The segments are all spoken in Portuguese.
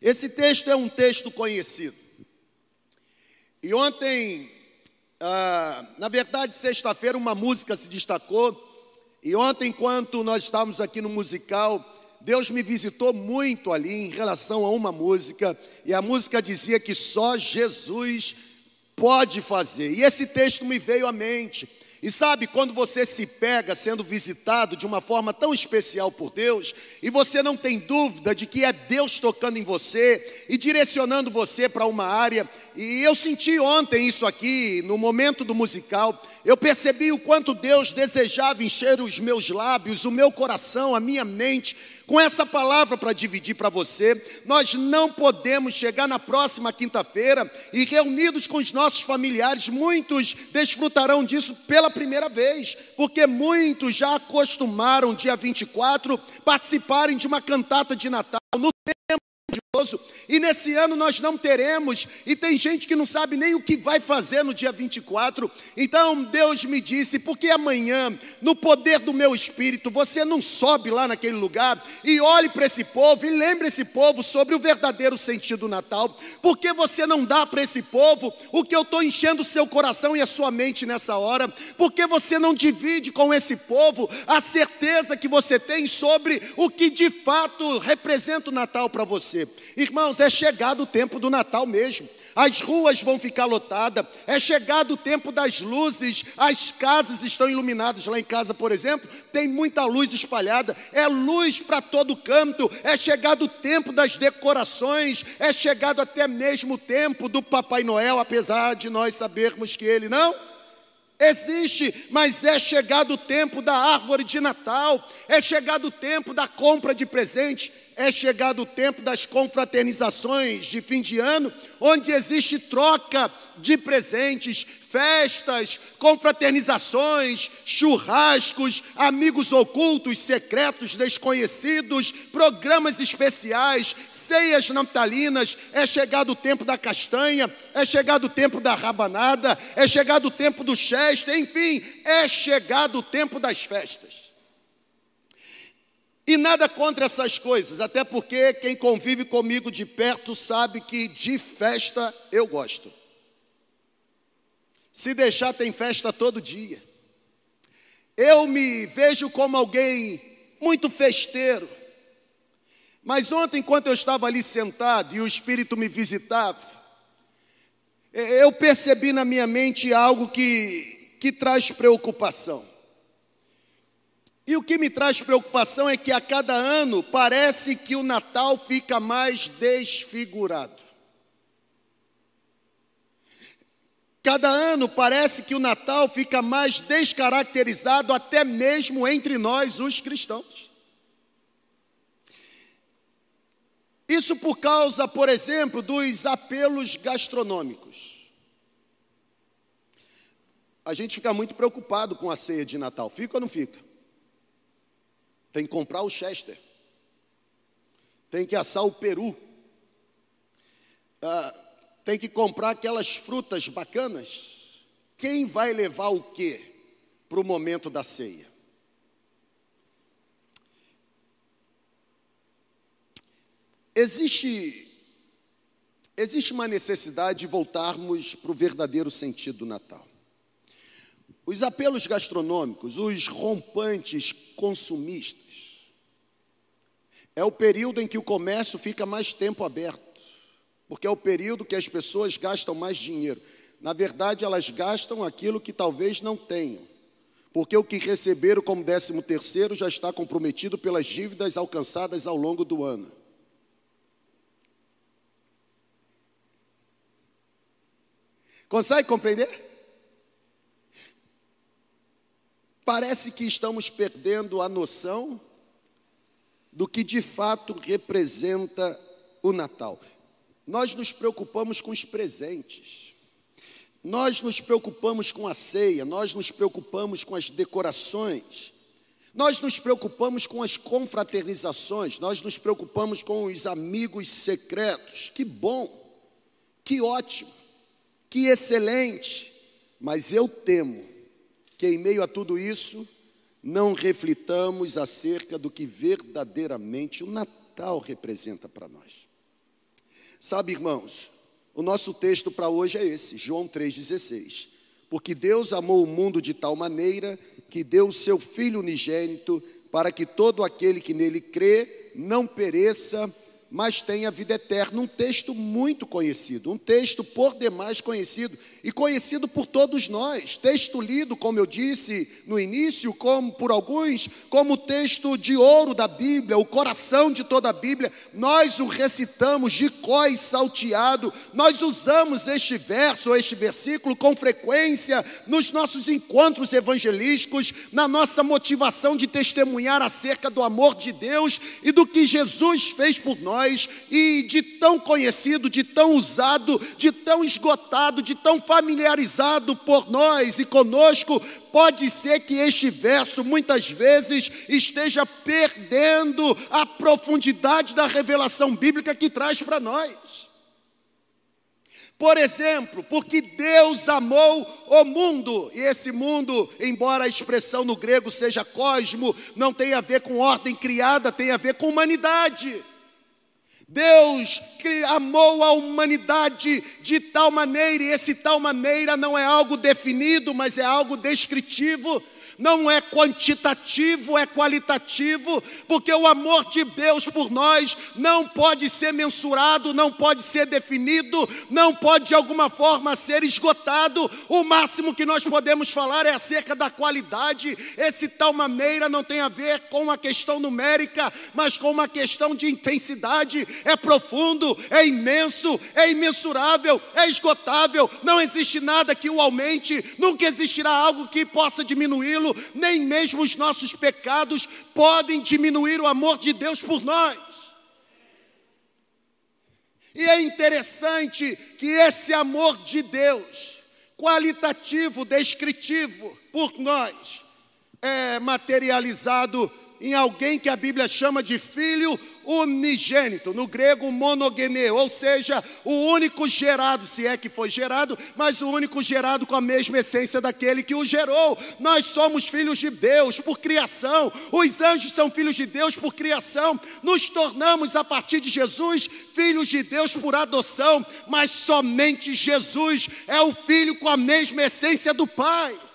Esse texto é um texto conhecido. E ontem, ah, na verdade, sexta-feira, uma música se destacou. E ontem, enquanto nós estávamos aqui no musical, Deus me visitou muito ali em relação a uma música. E a música dizia que só Jesus pode fazer. E esse texto me veio à mente. E sabe, quando você se pega sendo visitado de uma forma tão especial por Deus, e você não tem dúvida de que é Deus tocando em você e direcionando você para uma área, e eu senti ontem isso aqui, no momento do musical, eu percebi o quanto Deus desejava encher os meus lábios, o meu coração, a minha mente, com essa palavra para dividir para você. Nós não podemos chegar na próxima quinta-feira e reunidos com os nossos familiares, muitos desfrutarão disso pela primeira vez, porque muitos já acostumaram dia 24 participarem de uma cantata de Natal no e nesse ano nós não teremos, e tem gente que não sabe nem o que vai fazer no dia 24. Então Deus me disse: porque amanhã, no poder do meu espírito, você não sobe lá naquele lugar e olhe para esse povo e lembre esse povo sobre o verdadeiro sentido do Natal, porque você não dá para esse povo o que eu estou enchendo o seu coração e a sua mente nessa hora, porque você não divide com esse povo a certeza que você tem sobre o que de fato representa o Natal para você. Irmãos, é chegado o tempo do Natal mesmo. As ruas vão ficar lotadas, é chegado o tempo das luzes, as casas estão iluminadas. Lá em casa, por exemplo, tem muita luz espalhada, é luz para todo canto, é chegado o tempo das decorações, é chegado até mesmo o tempo do Papai Noel, apesar de nós sabermos que ele não Existe, mas é chegado o tempo da árvore de Natal, é chegado o tempo da compra de presente, é chegado o tempo das confraternizações de fim de ano, onde existe troca de presentes, festas, confraternizações, churrascos, amigos ocultos, secretos, desconhecidos, programas especiais, ceias natalinas. É chegado o tempo da castanha, é chegado o tempo da rabanada, é chegado o tempo do chester, enfim, é chegado o tempo das festas. E nada contra essas coisas, até porque quem convive comigo de perto sabe que de festa eu gosto. Se deixar, tem festa todo dia. Eu me vejo como alguém muito festeiro. Mas ontem, enquanto eu estava ali sentado e o Espírito me visitava, eu percebi na minha mente algo que, que traz preocupação. E o que me traz preocupação é que a cada ano parece que o Natal fica mais desfigurado. Cada ano parece que o Natal fica mais descaracterizado, até mesmo entre nós, os cristãos. Isso por causa, por exemplo, dos apelos gastronômicos. A gente fica muito preocupado com a ceia de Natal, fica ou não fica? Tem que comprar o Chester. Tem que assar o peru. Ah, tem que comprar aquelas frutas bacanas. Quem vai levar o quê para o momento da ceia? Existe, existe uma necessidade de voltarmos para o verdadeiro sentido do Natal. Os apelos gastronômicos, os rompantes consumistas, é o período em que o comércio fica mais tempo aberto, porque é o período que as pessoas gastam mais dinheiro. Na verdade, elas gastam aquilo que talvez não tenham, porque o que receberam como décimo terceiro já está comprometido pelas dívidas alcançadas ao longo do ano. Consegue compreender? Parece que estamos perdendo a noção do que de fato representa o Natal. Nós nos preocupamos com os presentes, nós nos preocupamos com a ceia, nós nos preocupamos com as decorações, nós nos preocupamos com as confraternizações, nós nos preocupamos com os amigos secretos. Que bom, que ótimo, que excelente, mas eu temo que em meio a tudo isso, não reflitamos acerca do que verdadeiramente o Natal representa para nós. Sabe, irmãos, o nosso texto para hoje é esse, João 3,16. Porque Deus amou o mundo de tal maneira que deu o seu Filho unigênito para que todo aquele que nele crê não pereça, mas tenha vida eterna. Um texto muito conhecido, um texto por demais conhecido e conhecido por todos nós. Texto lido, como eu disse no início, como por alguns, como texto de ouro da Bíblia, o coração de toda a Bíblia. Nós o recitamos de cós salteado. Nós usamos este verso, este versículo com frequência nos nossos encontros evangelísticos, na nossa motivação de testemunhar acerca do amor de Deus e do que Jesus fez por nós e de tão conhecido, de tão usado, de tão esgotado, de tão familiarizado por nós e conosco, pode ser que este verso muitas vezes esteja perdendo a profundidade da revelação bíblica que traz para nós. Por exemplo, porque Deus amou o mundo, e esse mundo, embora a expressão no grego seja cosmo, não tem a ver com ordem criada, tem a ver com humanidade. Deus amou a humanidade de tal maneira, e esse tal maneira não é algo definido, mas é algo descritivo não é quantitativo, é qualitativo, porque o amor de Deus por nós não pode ser mensurado, não pode ser definido, não pode de alguma forma ser esgotado. O máximo que nós podemos falar é acerca da qualidade. Esse tal maneira não tem a ver com uma questão numérica, mas com uma questão de intensidade. É profundo, é imenso, é imensurável, é esgotável. Não existe nada que o aumente, nunca existirá algo que possa diminuí-lo nem mesmo os nossos pecados podem diminuir o amor de Deus por nós. E é interessante que esse amor de Deus, qualitativo, descritivo por nós, é materializado em alguém que a Bíblia chama de filho unigênito, no grego monogene, ou seja, o único gerado, se é que foi gerado, mas o único gerado com a mesma essência daquele que o gerou. Nós somos filhos de Deus por criação, os anjos são filhos de Deus por criação, nos tornamos a partir de Jesus filhos de Deus por adoção, mas somente Jesus é o filho com a mesma essência do Pai.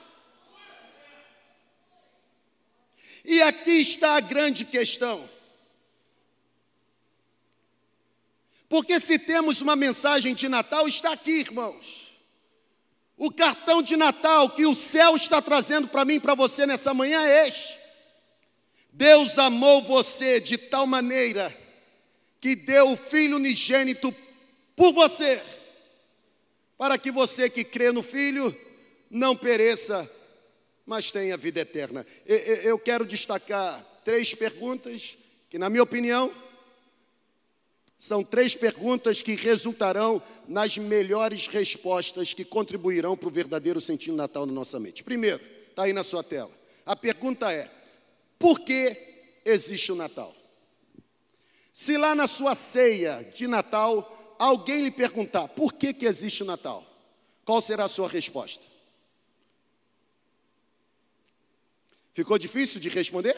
E aqui está a grande questão. Porque se temos uma mensagem de Natal, está aqui, irmãos. O cartão de Natal que o céu está trazendo para mim para você nessa manhã é este. Deus amou você de tal maneira que deu o Filho unigênito por você, para que você que crê no Filho não pereça, mas tem a vida eterna. Eu quero destacar três perguntas que, na minha opinião, são três perguntas que resultarão nas melhores respostas que contribuirão para o verdadeiro sentido Natal na nossa mente. Primeiro, está aí na sua tela. A pergunta é: por que existe o Natal? Se lá na sua ceia de Natal alguém lhe perguntar por que, que existe o Natal, qual será a sua resposta? Ficou difícil de responder?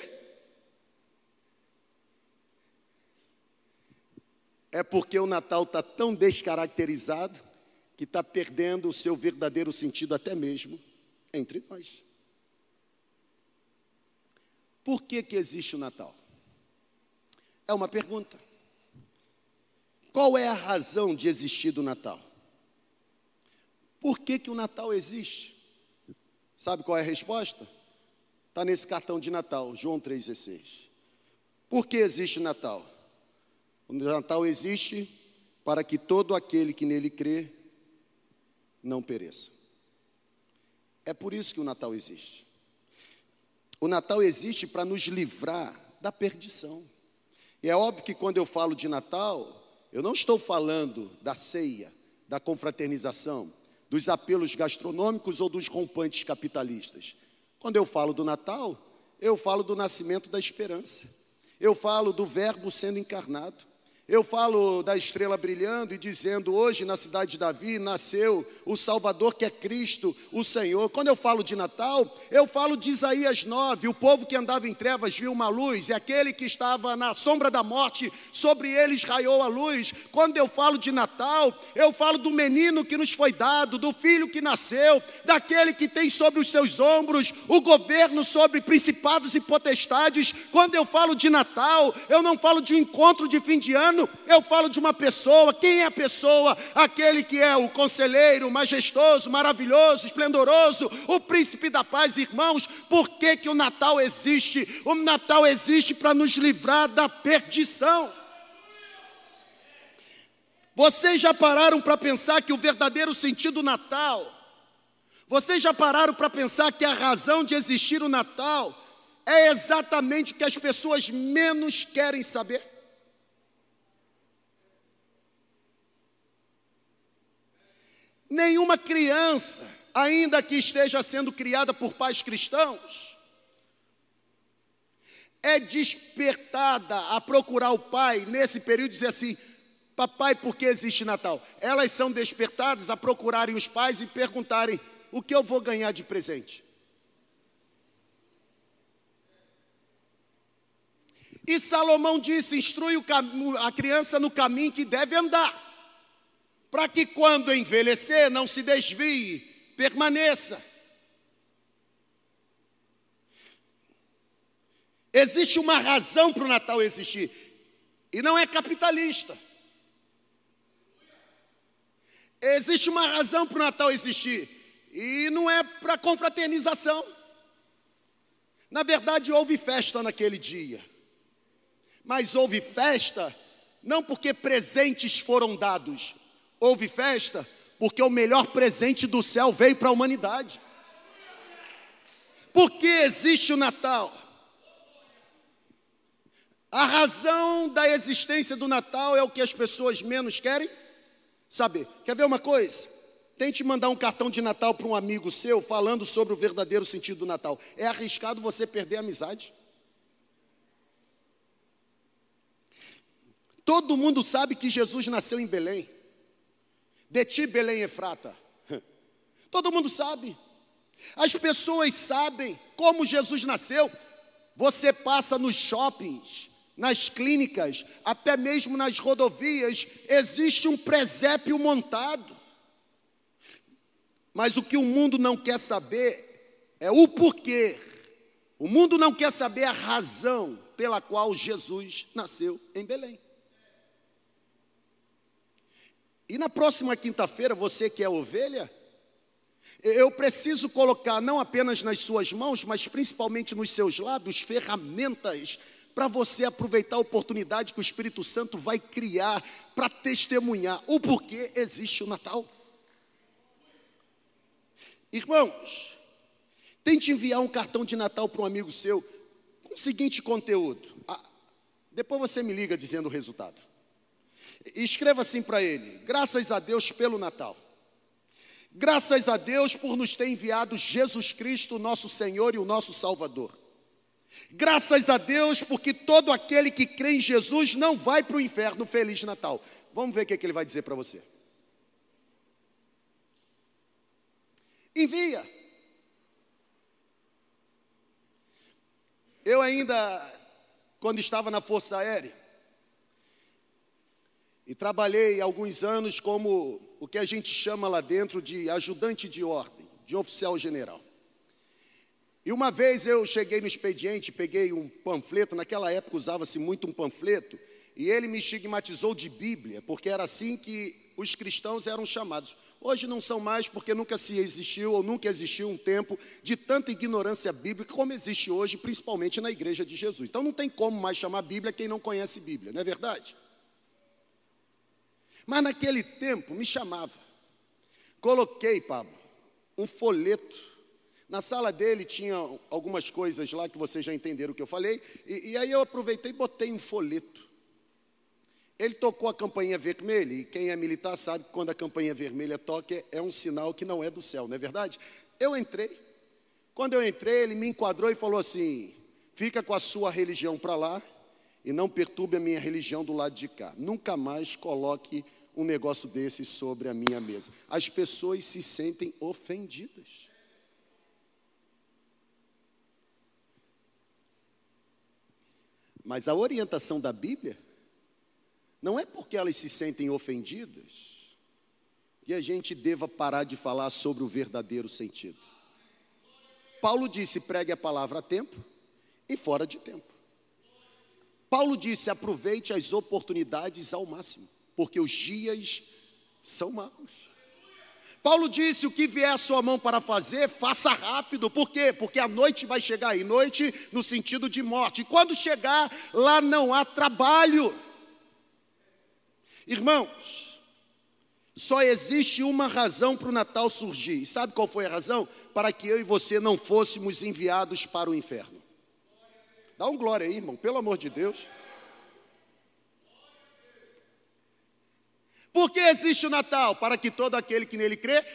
É porque o Natal está tão descaracterizado que está perdendo o seu verdadeiro sentido, até mesmo entre nós. Por que, que existe o Natal? É uma pergunta. Qual é a razão de existir do Natal? Por que, que o Natal existe? Sabe qual é a resposta? Está nesse cartão de Natal, João 3,16. Por que existe Natal? O Natal existe para que todo aquele que nele crê não pereça. É por isso que o Natal existe. O Natal existe para nos livrar da perdição. E é óbvio que quando eu falo de Natal, eu não estou falando da ceia, da confraternização, dos apelos gastronômicos ou dos rompantes capitalistas. Quando eu falo do Natal, eu falo do nascimento da esperança. Eu falo do Verbo sendo encarnado. Eu falo da estrela brilhando e dizendo: hoje na cidade de Davi nasceu o Salvador que é Cristo, o Senhor. Quando eu falo de Natal, eu falo de Isaías 9: o povo que andava em trevas viu uma luz, e aquele que estava na sombra da morte, sobre eles raiou a luz. Quando eu falo de Natal, eu falo do menino que nos foi dado, do filho que nasceu, daquele que tem sobre os seus ombros o governo sobre principados e potestades. Quando eu falo de Natal, eu não falo de um encontro de fim de ano eu falo de uma pessoa. Quem é a pessoa? Aquele que é o conselheiro, majestoso, maravilhoso, esplendoroso, o príncipe da paz, irmãos. Por que, que o Natal existe? O Natal existe para nos livrar da perdição. Vocês já pararam para pensar que o verdadeiro sentido do Natal, vocês já pararam para pensar que a razão de existir o Natal é exatamente o que as pessoas menos querem saber? Nenhuma criança, ainda que esteja sendo criada por pais cristãos, é despertada a procurar o pai nesse período e dizer assim: Papai, por que existe Natal? Elas são despertadas a procurarem os pais e perguntarem: O que eu vou ganhar de presente? E Salomão disse: Instrui a criança no caminho que deve andar para que quando envelhecer não se desvie, permaneça. Existe uma razão para o Natal existir, e não é capitalista. Existe uma razão para o Natal existir, e não é para confraternização. Na verdade, houve festa naquele dia, mas houve festa não porque presentes foram dados, houve festa porque o melhor presente do céu veio para a humanidade. Por que existe o Natal? A razão da existência do Natal é o que as pessoas menos querem saber. Quer ver uma coisa? Tente mandar um cartão de Natal para um amigo seu falando sobre o verdadeiro sentido do Natal. É arriscado você perder a amizade. Todo mundo sabe que Jesus nasceu em Belém. De ti, Belém Efrata. Todo mundo sabe. As pessoas sabem como Jesus nasceu. Você passa nos shoppings, nas clínicas, até mesmo nas rodovias, existe um presépio montado. Mas o que o mundo não quer saber é o porquê. O mundo não quer saber a razão pela qual Jesus nasceu em Belém. E na próxima quinta-feira, você que é ovelha, eu preciso colocar não apenas nas suas mãos, mas principalmente nos seus lábios, ferramentas para você aproveitar a oportunidade que o Espírito Santo vai criar para testemunhar o porquê existe o Natal. Irmãos, tente enviar um cartão de Natal para um amigo seu com o seguinte conteúdo. Ah, depois você me liga dizendo o resultado. Escreva assim para ele: graças a Deus pelo Natal. Graças a Deus por nos ter enviado Jesus Cristo, nosso Senhor e o nosso Salvador. Graças a Deus porque todo aquele que crê em Jesus não vai para o inferno. Feliz Natal. Vamos ver o que, é que ele vai dizer para você. Envia. Eu ainda, quando estava na Força Aérea, e trabalhei alguns anos como o que a gente chama lá dentro de ajudante de ordem, de oficial general. E uma vez eu cheguei no expediente, peguei um panfleto, naquela época usava-se muito um panfleto, e ele me estigmatizou de Bíblia, porque era assim que os cristãos eram chamados. Hoje não são mais, porque nunca se existiu ou nunca existiu um tempo de tanta ignorância bíblica como existe hoje, principalmente na igreja de Jesus. Então não tem como mais chamar Bíblia quem não conhece Bíblia, não é verdade? Mas naquele tempo me chamava. Coloquei, Pablo, um folheto. Na sala dele tinha algumas coisas lá que vocês já entenderam o que eu falei. E, e aí eu aproveitei e botei um folheto. Ele tocou a campainha vermelha, e quem é militar sabe que quando a campainha vermelha toca é um sinal que não é do céu, não é verdade? Eu entrei. Quando eu entrei, ele me enquadrou e falou assim: fica com a sua religião para lá e não perturbe a minha religião do lado de cá. Nunca mais coloque um negócio desse sobre a minha mesa. As pessoas se sentem ofendidas. Mas a orientação da Bíblia não é porque elas se sentem ofendidas que a gente deva parar de falar sobre o verdadeiro sentido. Paulo disse: pregue a palavra a tempo e fora de tempo. Paulo disse: aproveite as oportunidades ao máximo, porque os dias são maus. Paulo disse: o que vier à sua mão para fazer, faça rápido. Por quê? Porque a noite vai chegar aí noite no sentido de morte. E quando chegar, lá não há trabalho. Irmãos, só existe uma razão para o Natal surgir. E sabe qual foi a razão? Para que eu e você não fôssemos enviados para o inferno. Dá um glória aí, irmão, pelo amor de Deus. Por que existe o Natal? Para que todo aquele que nele crê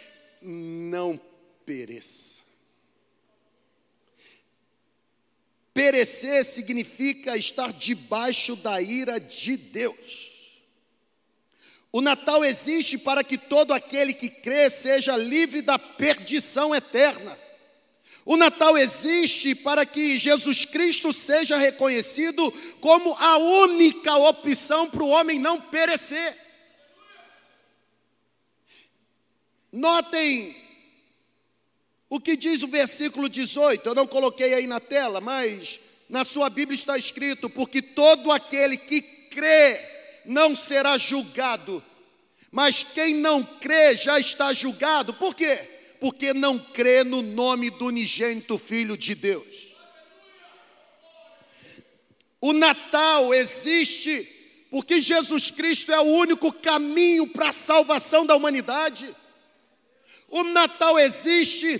não pereça. Perecer significa estar debaixo da ira de Deus. O Natal existe para que todo aquele que crê seja livre da perdição eterna. O Natal existe para que Jesus Cristo seja reconhecido como a única opção para o homem não perecer. Notem o que diz o versículo 18, eu não coloquei aí na tela, mas na sua Bíblia está escrito: porque todo aquele que crê não será julgado, mas quem não crê já está julgado. Por quê? porque não crê no nome do unigênito Filho de Deus. O Natal existe porque Jesus Cristo é o único caminho para a salvação da humanidade. O Natal existe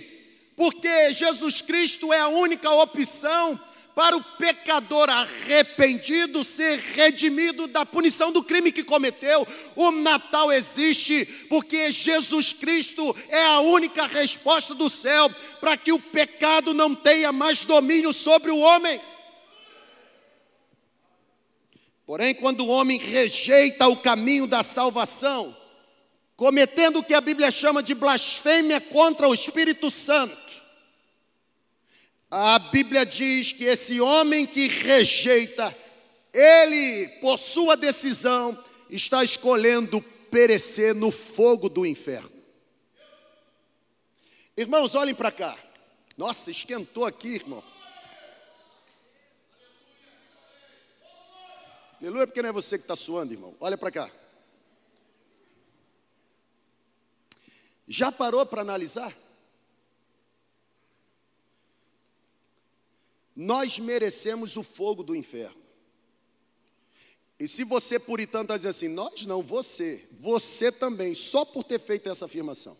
porque Jesus Cristo é a única opção para o pecador arrependido ser redimido da punição do crime que cometeu. O Natal existe porque Jesus Cristo é a única resposta do céu para que o pecado não tenha mais domínio sobre o homem. Porém, quando o homem rejeita o caminho da salvação, cometendo o que a Bíblia chama de blasfêmia contra o Espírito Santo, a Bíblia diz que esse homem que rejeita, ele, por sua decisão, está escolhendo perecer no fogo do inferno. Irmãos, olhem para cá. Nossa, esquentou aqui, irmão. Aleluia, porque não é você que está suando, irmão. Olha para cá. Já parou para analisar? Nós merecemos o fogo do inferno. E se você, puritano, está dizendo assim, nós não, você, você também, só por ter feito essa afirmação.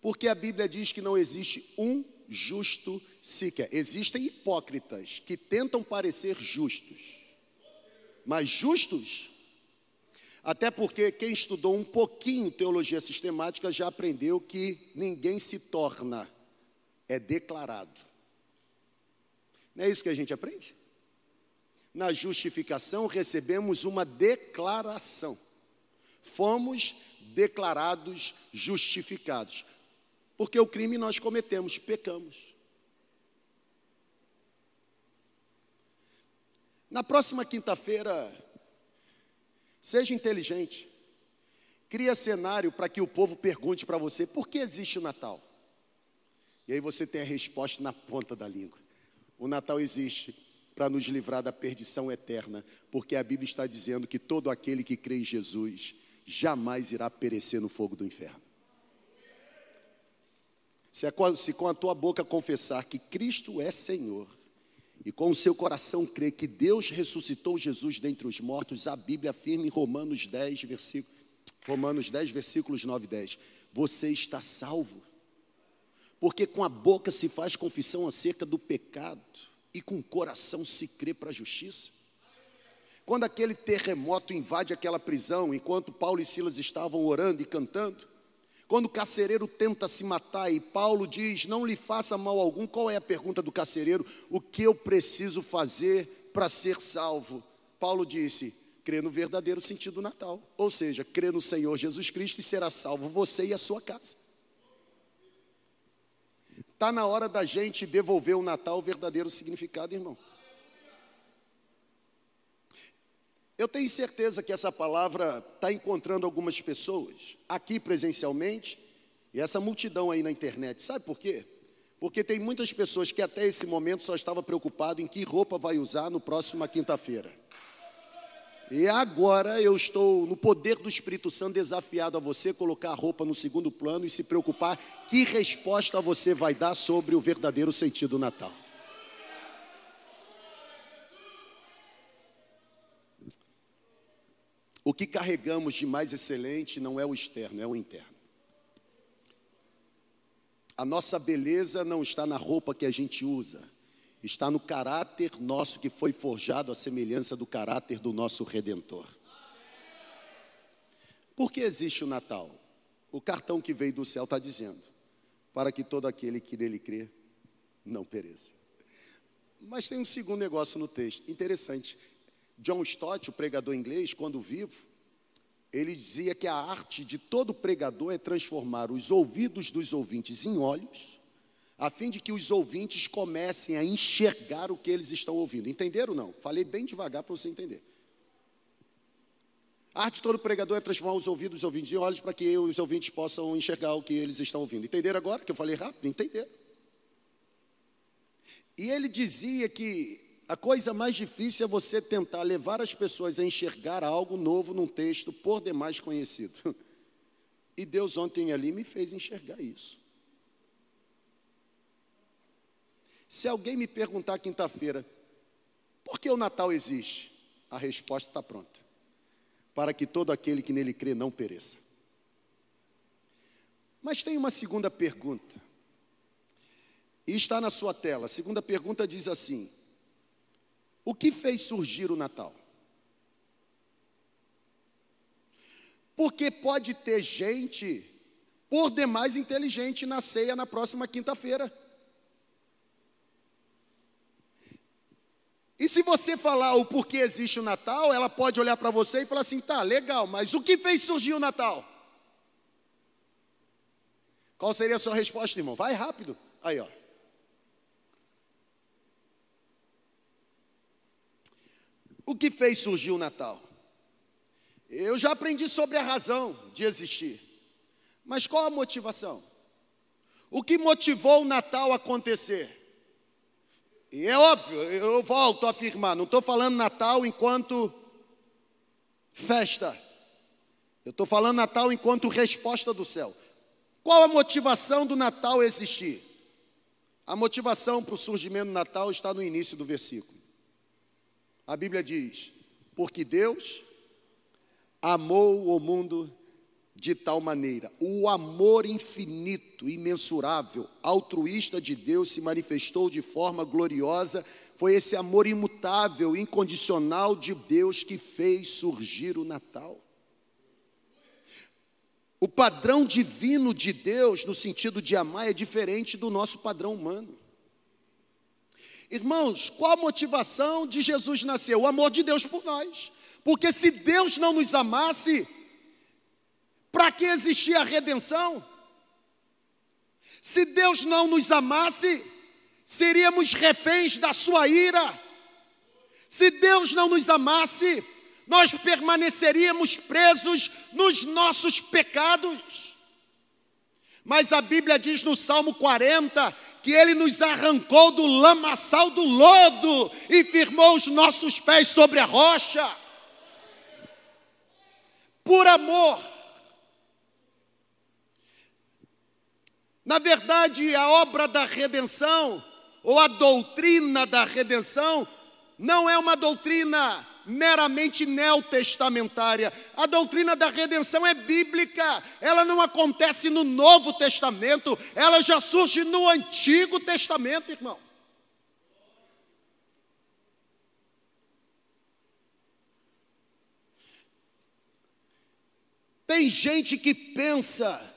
Porque a Bíblia diz que não existe um justo sequer. Existem hipócritas que tentam parecer justos, mas justos até porque quem estudou um pouquinho teologia sistemática já aprendeu que ninguém se torna, é declarado. Não é isso que a gente aprende? Na justificação recebemos uma declaração. Fomos declarados justificados. Porque o crime nós cometemos, pecamos. Na próxima quinta-feira, Seja inteligente. Cria cenário para que o povo pergunte para você: por que existe o Natal? E aí você tem a resposta na ponta da língua. O Natal existe para nos livrar da perdição eterna, porque a Bíblia está dizendo que todo aquele que crê em Jesus jamais irá perecer no fogo do inferno. Se, com a tua boca confessar que Cristo é Senhor, e com o seu coração crer que Deus ressuscitou Jesus dentre os mortos, a Bíblia afirma em Romanos 10, versículo, Romanos 10, versículos 9 e 10, você está salvo. Porque com a boca se faz confissão acerca do pecado e com o coração se crê para a justiça. Quando aquele terremoto invade aquela prisão, enquanto Paulo e Silas estavam orando e cantando, Quando o carcereiro tenta se matar e Paulo diz: Não lhe faça mal algum, qual é a pergunta do carcereiro? O que eu preciso fazer para ser salvo? Paulo disse: Crê no verdadeiro sentido do Natal, ou seja, crê no Senhor Jesus Cristo e será salvo você e a sua casa. Está na hora da gente devolver o Natal o verdadeiro significado, irmão. Eu tenho certeza que essa palavra está encontrando algumas pessoas aqui presencialmente e essa multidão aí na internet. Sabe por quê? Porque tem muitas pessoas que até esse momento só estavam preocupadas em que roupa vai usar no próximo quinta-feira. E agora eu estou no poder do Espírito Santo desafiado a você colocar a roupa no segundo plano e se preocupar que resposta você vai dar sobre o verdadeiro sentido do Natal. O que carregamos de mais excelente não é o externo, é o interno. A nossa beleza não está na roupa que a gente usa, está no caráter nosso que foi forjado à semelhança do caráter do nosso redentor. Por que existe o Natal? O cartão que veio do céu está dizendo: para que todo aquele que nele crê não pereça. Mas tem um segundo negócio no texto, interessante. John Stott, o pregador inglês, quando vivo, ele dizia que a arte de todo pregador é transformar os ouvidos dos ouvintes em olhos, a fim de que os ouvintes comecem a enxergar o que eles estão ouvindo. Entenderam ou não? Falei bem devagar para você entender. A arte de todo pregador é transformar os ouvidos dos ouvintes em olhos para que os ouvintes possam enxergar o que eles estão ouvindo. Entenderam agora que eu falei rápido? Entenderam. E ele dizia que a coisa mais difícil é você tentar levar as pessoas a enxergar algo novo num texto por demais conhecido. E Deus ontem ali me fez enxergar isso. Se alguém me perguntar quinta-feira, por que o Natal existe? A resposta está pronta. Para que todo aquele que nele crê não pereça. Mas tem uma segunda pergunta. E está na sua tela. A segunda pergunta diz assim: o que fez surgir o Natal? Porque pode ter gente por demais inteligente na ceia na próxima quinta-feira. E se você falar o porquê existe o Natal, ela pode olhar para você e falar assim: tá, legal, mas o que fez surgir o Natal? Qual seria a sua resposta, irmão? Vai rápido. Aí, ó. O que fez surgir o Natal? Eu já aprendi sobre a razão de existir. Mas qual a motivação? O que motivou o Natal a acontecer? E é óbvio, eu volto a afirmar, não estou falando Natal enquanto festa. Eu estou falando Natal enquanto resposta do céu. Qual a motivação do Natal existir? A motivação para o surgimento do Natal está no início do versículo. A Bíblia diz: porque Deus amou o mundo de tal maneira. O amor infinito, imensurável, altruísta de Deus se manifestou de forma gloriosa. Foi esse amor imutável, incondicional de Deus que fez surgir o Natal. O padrão divino de Deus, no sentido de amar, é diferente do nosso padrão humano. Irmãos, qual a motivação de Jesus nascer? O amor de Deus por nós. Porque se Deus não nos amasse, para que existia a redenção? Se Deus não nos amasse, seríamos reféns da sua ira. Se Deus não nos amasse, nós permaneceríamos presos nos nossos pecados. Mas a Bíblia diz no Salmo 40 que ele nos arrancou do lamaçal do lodo e firmou os nossos pés sobre a rocha. Por amor. Na verdade, a obra da redenção, ou a doutrina da redenção, não é uma doutrina meramente neotestamentária. A doutrina da redenção é bíblica, ela não acontece no Novo Testamento, ela já surge no Antigo Testamento, irmão. Tem gente que pensa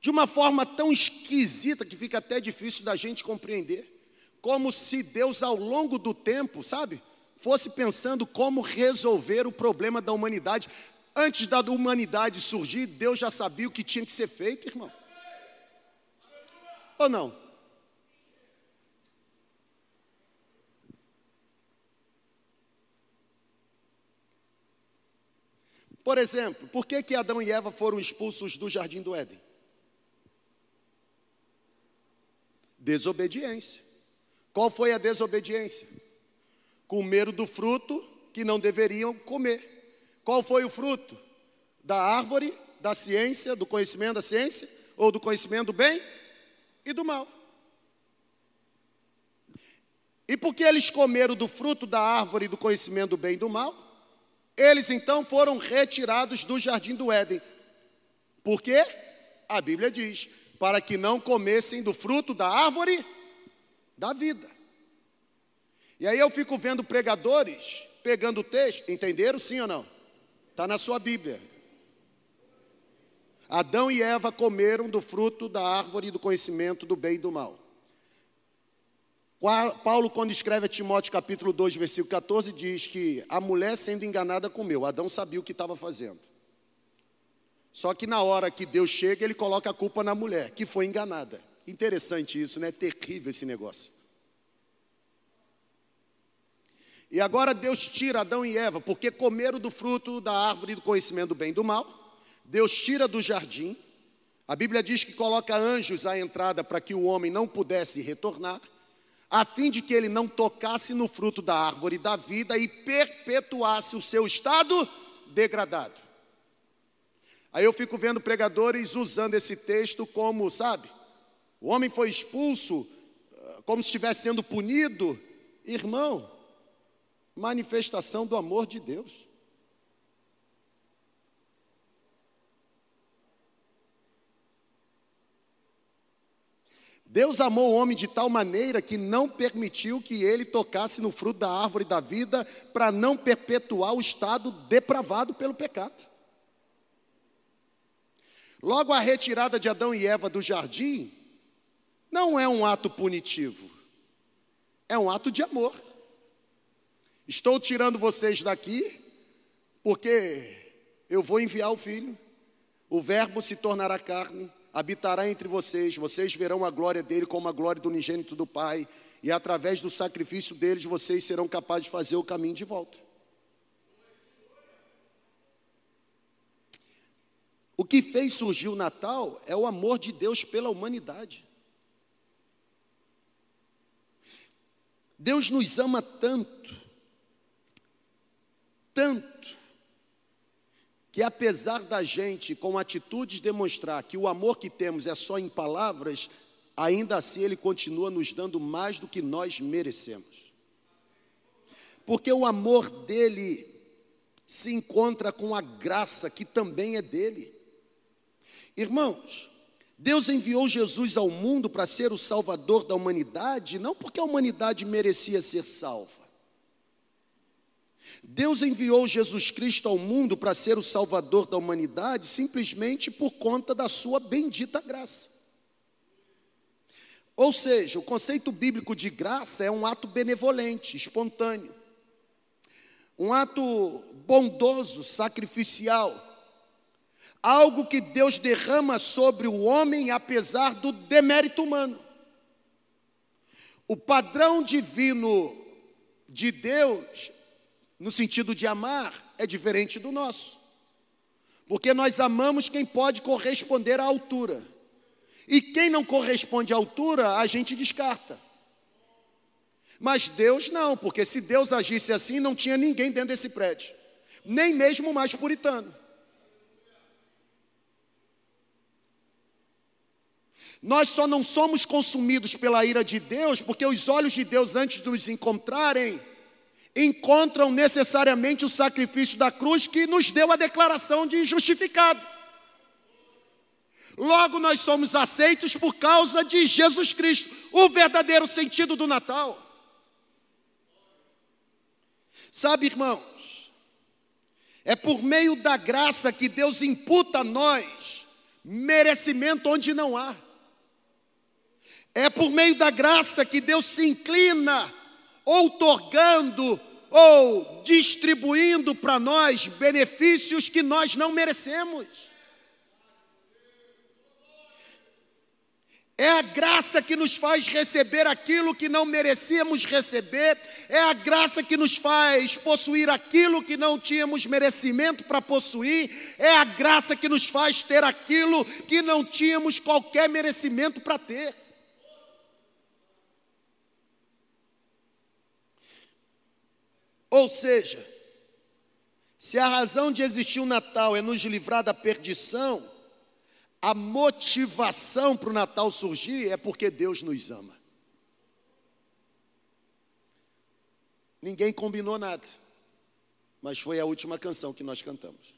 de uma forma tão esquisita que fica até difícil da gente compreender. Como se Deus, ao longo do tempo, sabe, fosse pensando como resolver o problema da humanidade. Antes da humanidade surgir, Deus já sabia o que tinha que ser feito, irmão. Ou não? Por exemplo, por que, que Adão e Eva foram expulsos do jardim do Éden? Desobediência. Qual foi a desobediência? Comeram do fruto que não deveriam comer. Qual foi o fruto? Da árvore da ciência, do conhecimento da ciência, ou do conhecimento do bem e do mal. E porque eles comeram do fruto da árvore do conhecimento do bem e do mal, eles então foram retirados do jardim do Éden. Por quê? A Bíblia diz: para que não comessem do fruto da árvore da vida. E aí eu fico vendo pregadores pegando o texto, entenderam sim ou não? Está na sua Bíblia. Adão e Eva comeram do fruto da árvore do conhecimento do bem e do mal. Paulo, quando escreve a Timóteo capítulo 2, versículo 14, diz que a mulher sendo enganada comeu. Adão sabia o que estava fazendo. Só que na hora que Deus chega, ele coloca a culpa na mulher, que foi enganada. Interessante isso, né? Terrível esse negócio. E agora Deus tira Adão e Eva, porque comeram do fruto da árvore do conhecimento do bem e do mal. Deus tira do jardim. A Bíblia diz que coloca anjos à entrada para que o homem não pudesse retornar a fim de que ele não tocasse no fruto da árvore da vida e perpetuasse o seu estado degradado. Aí eu fico vendo pregadores usando esse texto como, sabe, o homem foi expulso ah, como se estivesse sendo punido. Irmão, manifestação do amor de Deus. Deus amou o homem de tal maneira que não permitiu que ele tocasse no fruto da árvore da vida para não perpetuar o estado depravado pelo pecado. Logo, a retirada de Adão e Eva do jardim não é um ato punitivo, é um ato de amor. Estou tirando vocês daqui porque eu vou enviar o filho, o Verbo se tornará carne habitará entre vocês, vocês verão a glória dele como a glória do unigênito do Pai, e através do sacrifício deles vocês serão capazes de fazer o caminho de volta. O que fez surgir o Natal é o amor de Deus pela humanidade. Deus nos ama tanto, tanto, que apesar da gente, com atitudes, demonstrar que o amor que temos é só em palavras, ainda assim Ele continua nos dando mais do que nós merecemos. Porque o amor dele se encontra com a graça que também é dele. Irmãos, Deus enviou Jesus ao mundo para ser o salvador da humanidade, não porque a humanidade merecia ser salva, Deus enviou Jesus Cristo ao mundo para ser o salvador da humanidade simplesmente por conta da sua bendita graça. Ou seja, o conceito bíblico de graça é um ato benevolente, espontâneo, um ato bondoso, sacrificial, algo que Deus derrama sobre o homem apesar do demérito humano. O padrão divino de Deus no sentido de amar, é diferente do nosso. Porque nós amamos quem pode corresponder à altura. E quem não corresponde à altura, a gente descarta. Mas Deus não, porque se Deus agisse assim, não tinha ninguém dentro desse prédio, nem mesmo o mais puritano. Nós só não somos consumidos pela ira de Deus, porque os olhos de Deus, antes de nos encontrarem, encontram necessariamente o sacrifício da cruz que nos deu a declaração de justificado. Logo, nós somos aceitos por causa de Jesus Cristo, o verdadeiro sentido do Natal. Sabe, irmãos, é por meio da graça que Deus imputa a nós merecimento onde não há. É por meio da graça que Deus se inclina, outorgando ou distribuindo para nós benefícios que nós não merecemos. É a graça que nos faz receber aquilo que não merecíamos receber, é a graça que nos faz possuir aquilo que não tínhamos merecimento para possuir, é a graça que nos faz ter aquilo que não tínhamos qualquer merecimento para ter. Ou seja, se a razão de existir o Natal é nos livrar da perdição, a motivação para o Natal surgir é porque Deus nos ama. Ninguém combinou nada, mas foi a última canção que nós cantamos.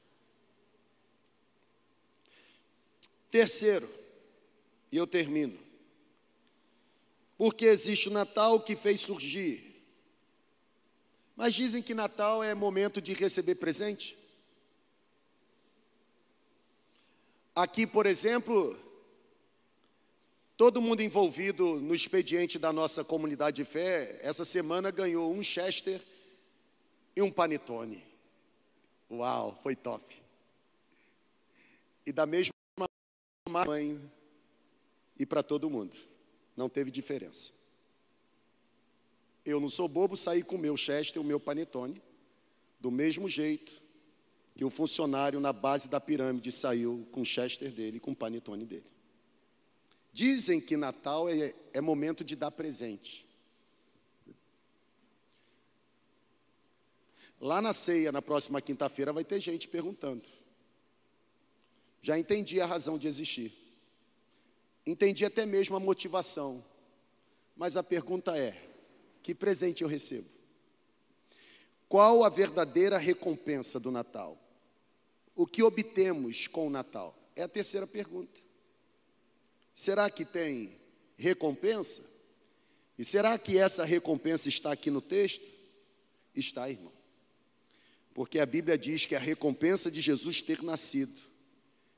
Terceiro, e eu termino. Porque existe o Natal que fez surgir. Mas dizem que Natal é momento de receber presente. Aqui, por exemplo, todo mundo envolvido no expediente da nossa comunidade de fé, essa semana ganhou um Chester e um panetone. Uau, foi top. E da mesma mãe e para todo mundo. Não teve diferença. Eu não sou bobo, saí com o meu Chester e o meu panetone, do mesmo jeito, que o funcionário na base da pirâmide saiu com o Chester dele, com o panetone dele. Dizem que Natal é, é momento de dar presente. Lá na ceia, na próxima quinta-feira, vai ter gente perguntando. Já entendi a razão de existir. Entendi até mesmo a motivação. Mas a pergunta é: que presente eu recebo? Qual a verdadeira recompensa do Natal? o que obtemos com o Natal? É a terceira pergunta. Será que tem recompensa? E será que essa recompensa está aqui no texto? Está, irmão. Porque a Bíblia diz que a recompensa de Jesus ter nascido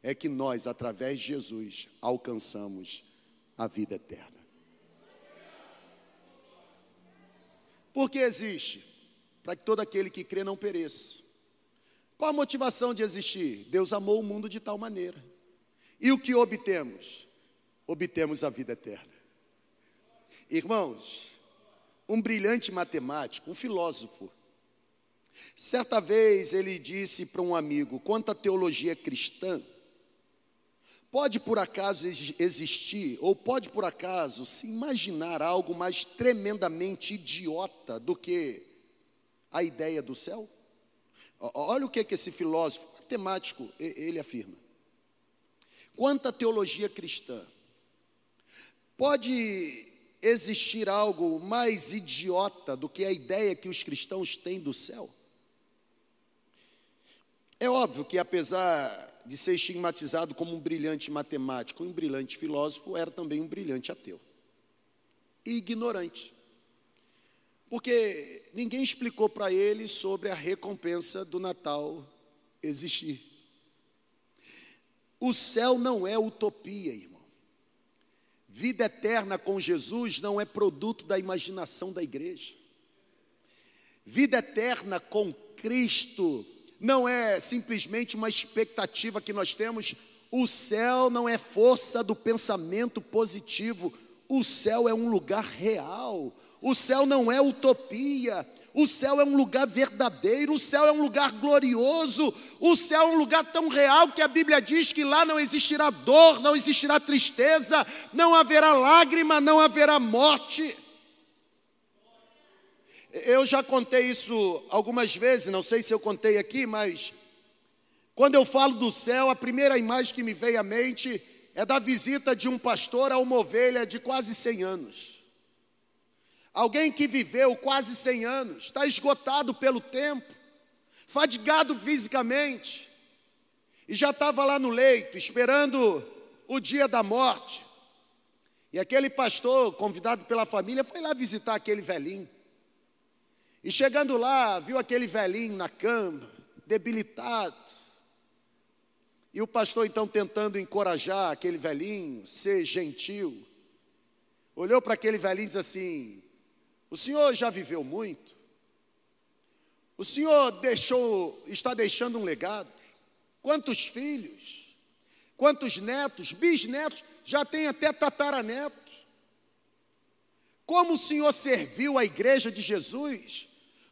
é que nós, através de Jesus, alcançamos a vida eterna. Por que existe? Para que todo aquele que crê não pereça, qual a motivação de existir? Deus amou o mundo de tal maneira. E o que obtemos? Obtemos a vida eterna. Irmãos, um brilhante matemático, um filósofo, certa vez ele disse para um amigo: quanto à teologia cristã, pode por acaso existir, ou pode por acaso se imaginar algo mais tremendamente idiota do que a ideia do céu? Olha o que, que esse filósofo matemático ele afirma. Quanta teologia cristã pode existir algo mais idiota do que a ideia que os cristãos têm do céu? É óbvio que, apesar de ser estigmatizado como um brilhante matemático, um brilhante filósofo, era também um brilhante ateu e ignorante porque ninguém explicou para ele sobre a recompensa do Natal existir. O céu não é utopia, irmão. Vida eterna com Jesus não é produto da imaginação da igreja. Vida eterna com Cristo não é simplesmente uma expectativa que nós temos. O céu não é força do pensamento positivo. O céu é um lugar real o céu não é utopia, o céu é um lugar verdadeiro, o céu é um lugar glorioso, o céu é um lugar tão real que a Bíblia diz que lá não existirá dor, não existirá tristeza, não haverá lágrima, não haverá morte. Eu já contei isso algumas vezes, não sei se eu contei aqui, mas quando eu falo do céu, a primeira imagem que me veio à mente é da visita de um pastor a uma ovelha de quase 100 anos. Alguém que viveu quase 100 anos, está esgotado pelo tempo, fadigado fisicamente, e já estava lá no leito, esperando o dia da morte. E aquele pastor, convidado pela família, foi lá visitar aquele velhinho. E chegando lá, viu aquele velhinho na cama, debilitado. E o pastor, então, tentando encorajar aquele velhinho, ser gentil, olhou para aquele velhinho e disse assim: O senhor já viveu muito? O senhor deixou, está deixando um legado? Quantos filhos? Quantos netos? Bisnetos? Já tem até tataraneto. Como o senhor serviu a igreja de Jesus?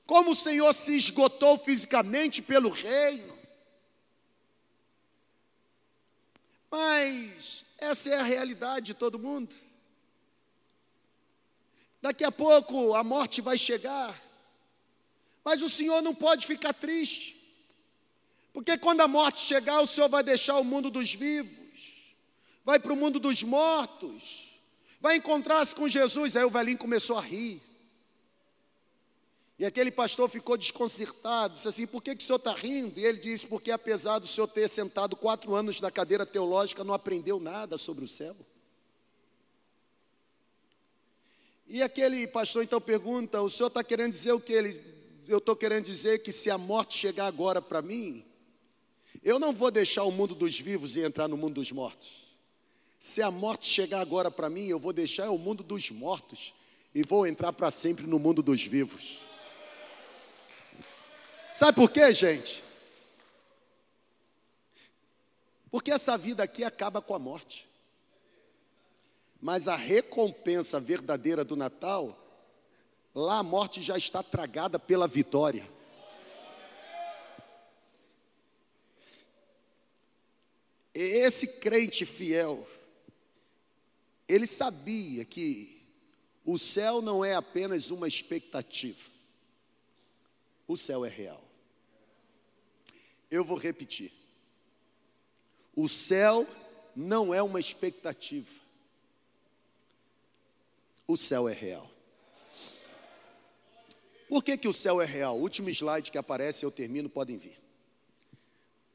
Como o senhor se esgotou fisicamente pelo reino? Mas essa é a realidade de todo mundo. Daqui a pouco a morte vai chegar, mas o Senhor não pode ficar triste, porque quando a morte chegar, o Senhor vai deixar o mundo dos vivos, vai para o mundo dos mortos, vai encontrar-se com Jesus. Aí o velhinho começou a rir. E aquele pastor ficou desconcertado, disse assim: por que, que o senhor está rindo? E ele disse: porque apesar do senhor ter sentado quatro anos na cadeira teológica, não aprendeu nada sobre o céu. E aquele pastor então pergunta: o senhor está querendo dizer o que? Ele, eu estou querendo dizer que se a morte chegar agora para mim, eu não vou deixar o mundo dos vivos e entrar no mundo dos mortos. Se a morte chegar agora para mim, eu vou deixar o mundo dos mortos e vou entrar para sempre no mundo dos vivos. Sabe por quê, gente? Porque essa vida aqui acaba com a morte. Mas a recompensa verdadeira do Natal, lá a morte já está tragada pela vitória. Esse crente fiel, ele sabia que o céu não é apenas uma expectativa, o céu é real. Eu vou repetir. O céu não é uma expectativa. O céu é real. Por que, que o céu é real? Último slide que aparece, eu termino, podem vir.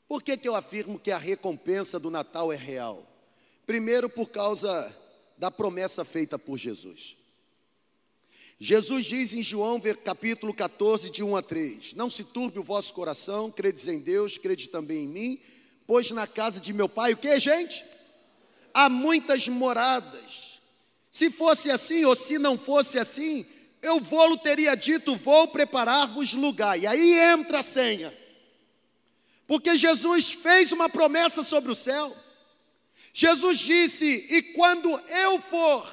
Por que, que eu afirmo que a recompensa do Natal é real? Primeiro, por causa da promessa feita por Jesus. Jesus diz em João capítulo 14, de 1 a 3: Não se turbe o vosso coração, credes em Deus, crede também em mim, pois na casa de meu pai, o que, gente? Há muitas moradas. Se fosse assim, ou se não fosse assim, eu vou-lo teria dito: Vou preparar-vos lugar. E aí entra a senha. Porque Jesus fez uma promessa sobre o céu. Jesus disse: E quando eu for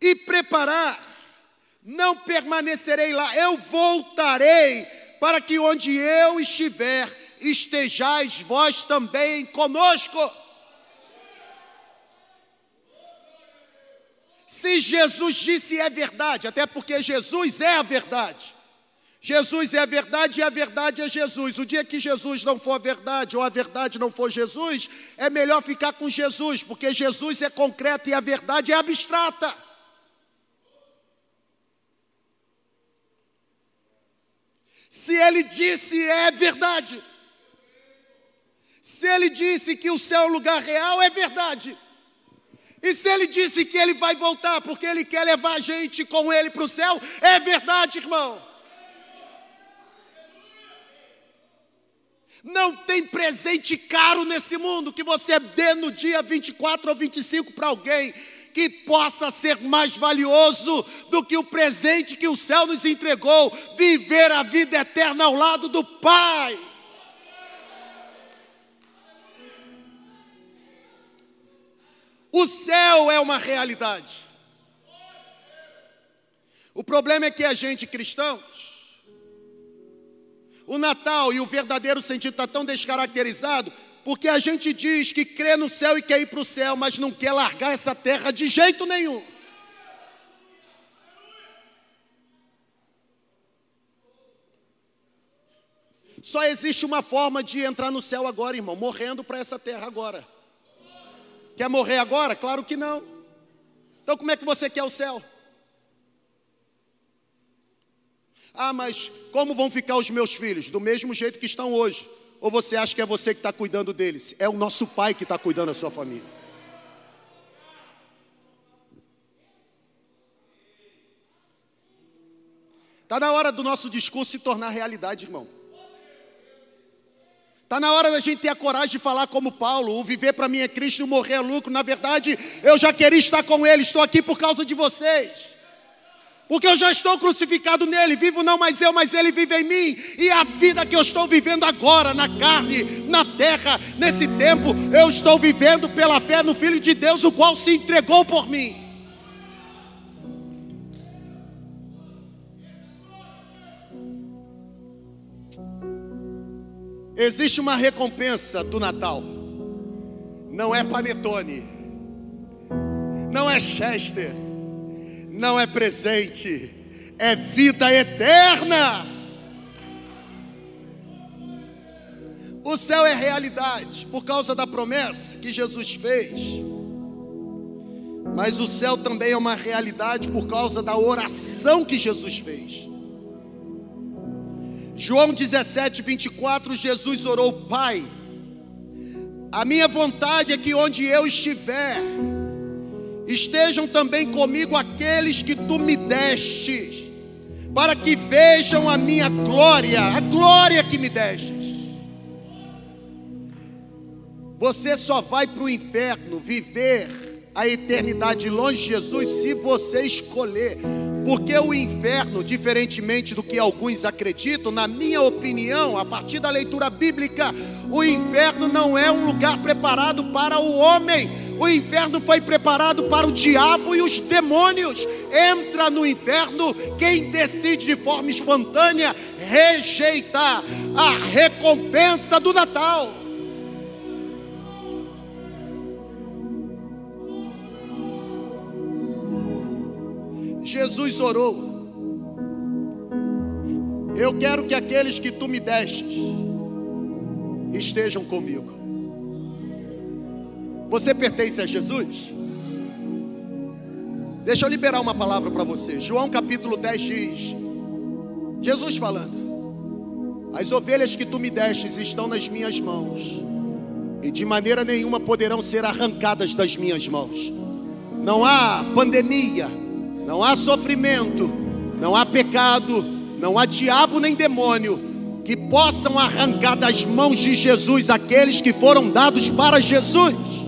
e preparar, não permanecerei lá, eu voltarei para que onde eu estiver, estejais vós também conosco. Se Jesus disse é verdade, até porque Jesus é a verdade. Jesus é a verdade e a verdade é Jesus. O dia que Jesus não for a verdade ou a verdade não for Jesus, é melhor ficar com Jesus, porque Jesus é concreto e a verdade é abstrata. Se ele disse, é verdade. Se ele disse que o céu é um lugar real, é verdade. E se ele disse que ele vai voltar porque ele quer levar a gente com ele para o céu, é verdade, irmão. Não tem presente caro nesse mundo que você dê no dia 24 ou 25 para alguém que possa ser mais valioso do que o presente que o céu nos entregou, viver a vida eterna ao lado do Pai. O céu é uma realidade. O problema é que a gente cristãos, o Natal e o verdadeiro sentido está tão descaracterizado porque a gente diz que crê no céu e quer ir para o céu, mas não quer largar essa terra de jeito nenhum. Só existe uma forma de entrar no céu agora, irmão, morrendo para essa terra agora. Quer morrer agora? Claro que não. Então, como é que você quer o céu? Ah, mas como vão ficar os meus filhos? Do mesmo jeito que estão hoje. Ou você acha que é você que está cuidando deles? É o nosso pai que está cuidando da sua família. Está na hora do nosso discurso se tornar realidade, irmão. Está na hora da gente ter a coragem de falar como Paulo: o viver para mim é Cristo o morrer é lucro. Na verdade, eu já queria estar com Ele, estou aqui por causa de vocês. Porque eu já estou crucificado nele, vivo não mais eu, mas ele vive em mim. E a vida que eu estou vivendo agora, na carne, na terra, nesse tempo, eu estou vivendo pela fé no Filho de Deus, o qual se entregou por mim. Existe uma recompensa do Natal. Não é panetone. Não é Chester não é presente, é vida eterna. O céu é realidade por causa da promessa que Jesus fez. Mas o céu também é uma realidade por causa da oração que Jesus fez. João 17, 24, Jesus orou: Pai, a minha vontade é que onde eu estiver, estejam também comigo aqueles que tu me destes, para que vejam a minha glória, a glória que me destes. Você só vai para o inferno viver a eternidade longe de Jesus se você escolher. Porque o inferno, diferentemente do que alguns acreditam, na minha opinião, a partir da leitura bíblica, o inferno não é um lugar preparado para o homem. O inferno foi preparado para o diabo e os demônios. Entra no inferno quem decide de forma espontânea rejeitar a recompensa do Natal. Jesus orou. Eu quero que aqueles que tu me destes estejam comigo. Você pertence a Jesus? Deixa eu liberar uma palavra para você. João capítulo 10 diz: Jesus falando: As ovelhas que tu me destes estão nas minhas mãos, e de maneira nenhuma poderão ser arrancadas das minhas mãos. Não há pandemia, não há sofrimento, não há pecado, não há diabo nem demônio que possam arrancar das mãos de Jesus aqueles que foram dados para Jesus.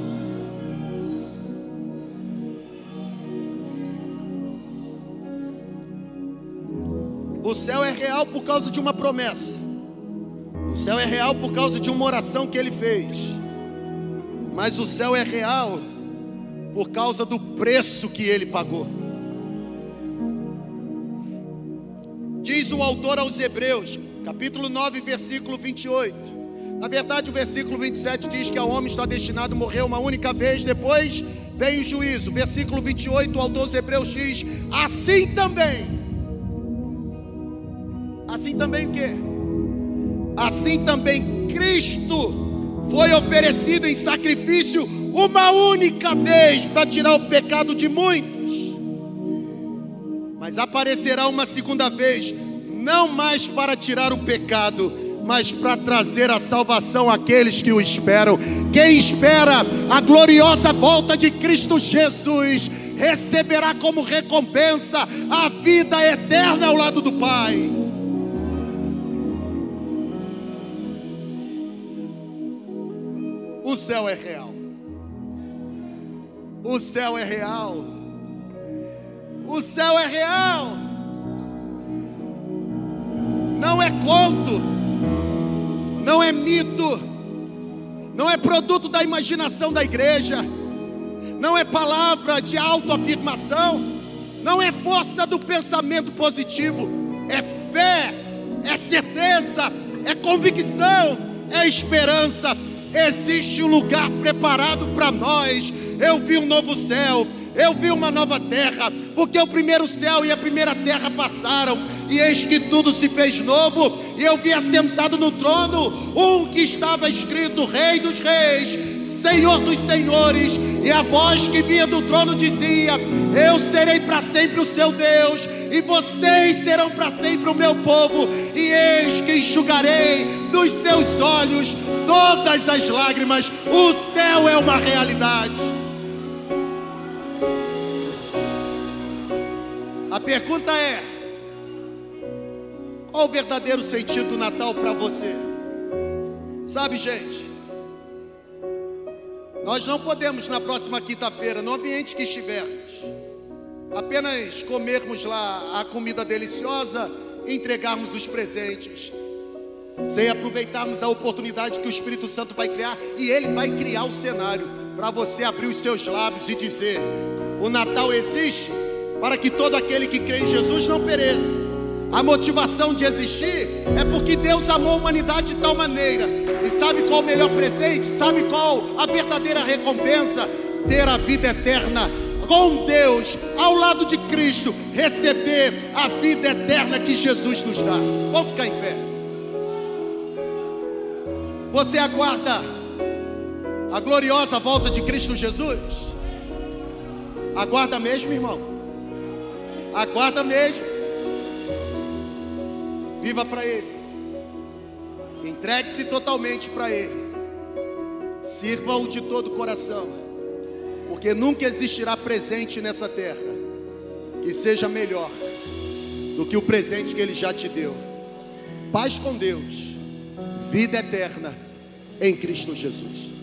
Real por causa de uma promessa. O céu é real por causa de uma oração que ele fez. Mas o céu é real por causa do preço que ele pagou. Diz o autor aos Hebreus, capítulo 9, versículo 28. Na verdade, o versículo 27 diz que o homem está destinado a morrer uma única vez, depois vem o juízo. Versículo 28, o autor dos Hebreus diz: Assim também. Assim também o quê? Assim também Cristo foi oferecido em sacrifício uma única vez para tirar o pecado de muitos mas aparecerá uma segunda vez, não mais para tirar o pecado, mas para trazer a salvação àqueles que o esperam. Quem espera a gloriosa volta de Cristo Jesus receberá como recompensa a vida eterna ao lado do Pai. Céu é real. O céu é real. O céu é real. Não é conto. Não é mito. Não é produto da imaginação da igreja. Não é palavra de autoafirmação. Não é força do pensamento positivo. É fé, é certeza, é convicção, é esperança. Existe um lugar preparado para nós. Eu vi um novo céu, eu vi uma nova terra, porque o primeiro céu e a primeira terra passaram, e eis que tudo se fez novo, e eu vi assentado no trono um que estava escrito Rei dos Reis, Senhor dos Senhores, e a voz que vinha do trono dizia: Eu serei para sempre o seu Deus, e vocês serão para sempre o meu povo, e eis que enxugarei dos seus olhos todas as lágrimas. O céu é uma realidade. A pergunta é: qual o verdadeiro sentido do Natal para você? Sabe, gente, nós não podemos na próxima quinta-feira, no ambiente que estivermos, apenas comermos lá a comida deliciosa entregarmos os presentes, sem aproveitarmos a oportunidade que o Espírito Santo vai criar e ele vai criar o cenário para você abrir os seus lábios e dizer: o Natal existe para que todo aquele que crê em Jesus não pereça. A motivação de existir é porque Deus amou a humanidade de tal maneira. E sabe qual o melhor presente? Sabe qual a verdadeira recompensa? Ter a vida eterna com Deus, ao lado de Cristo, receber a vida eterna que Jesus nos dá. Vamos ficar em pé. Você aguarda a gloriosa volta de Cristo Jesus? Aguarda mesmo, irmão? Aguarda mesmo. Viva para Ele. Entregue-se totalmente para Ele. Sirva-o de todo o coração. Porque nunca existirá presente nessa terra que seja melhor do que o presente que Ele já te deu. Paz com Deus, vida eterna em Cristo Jesus.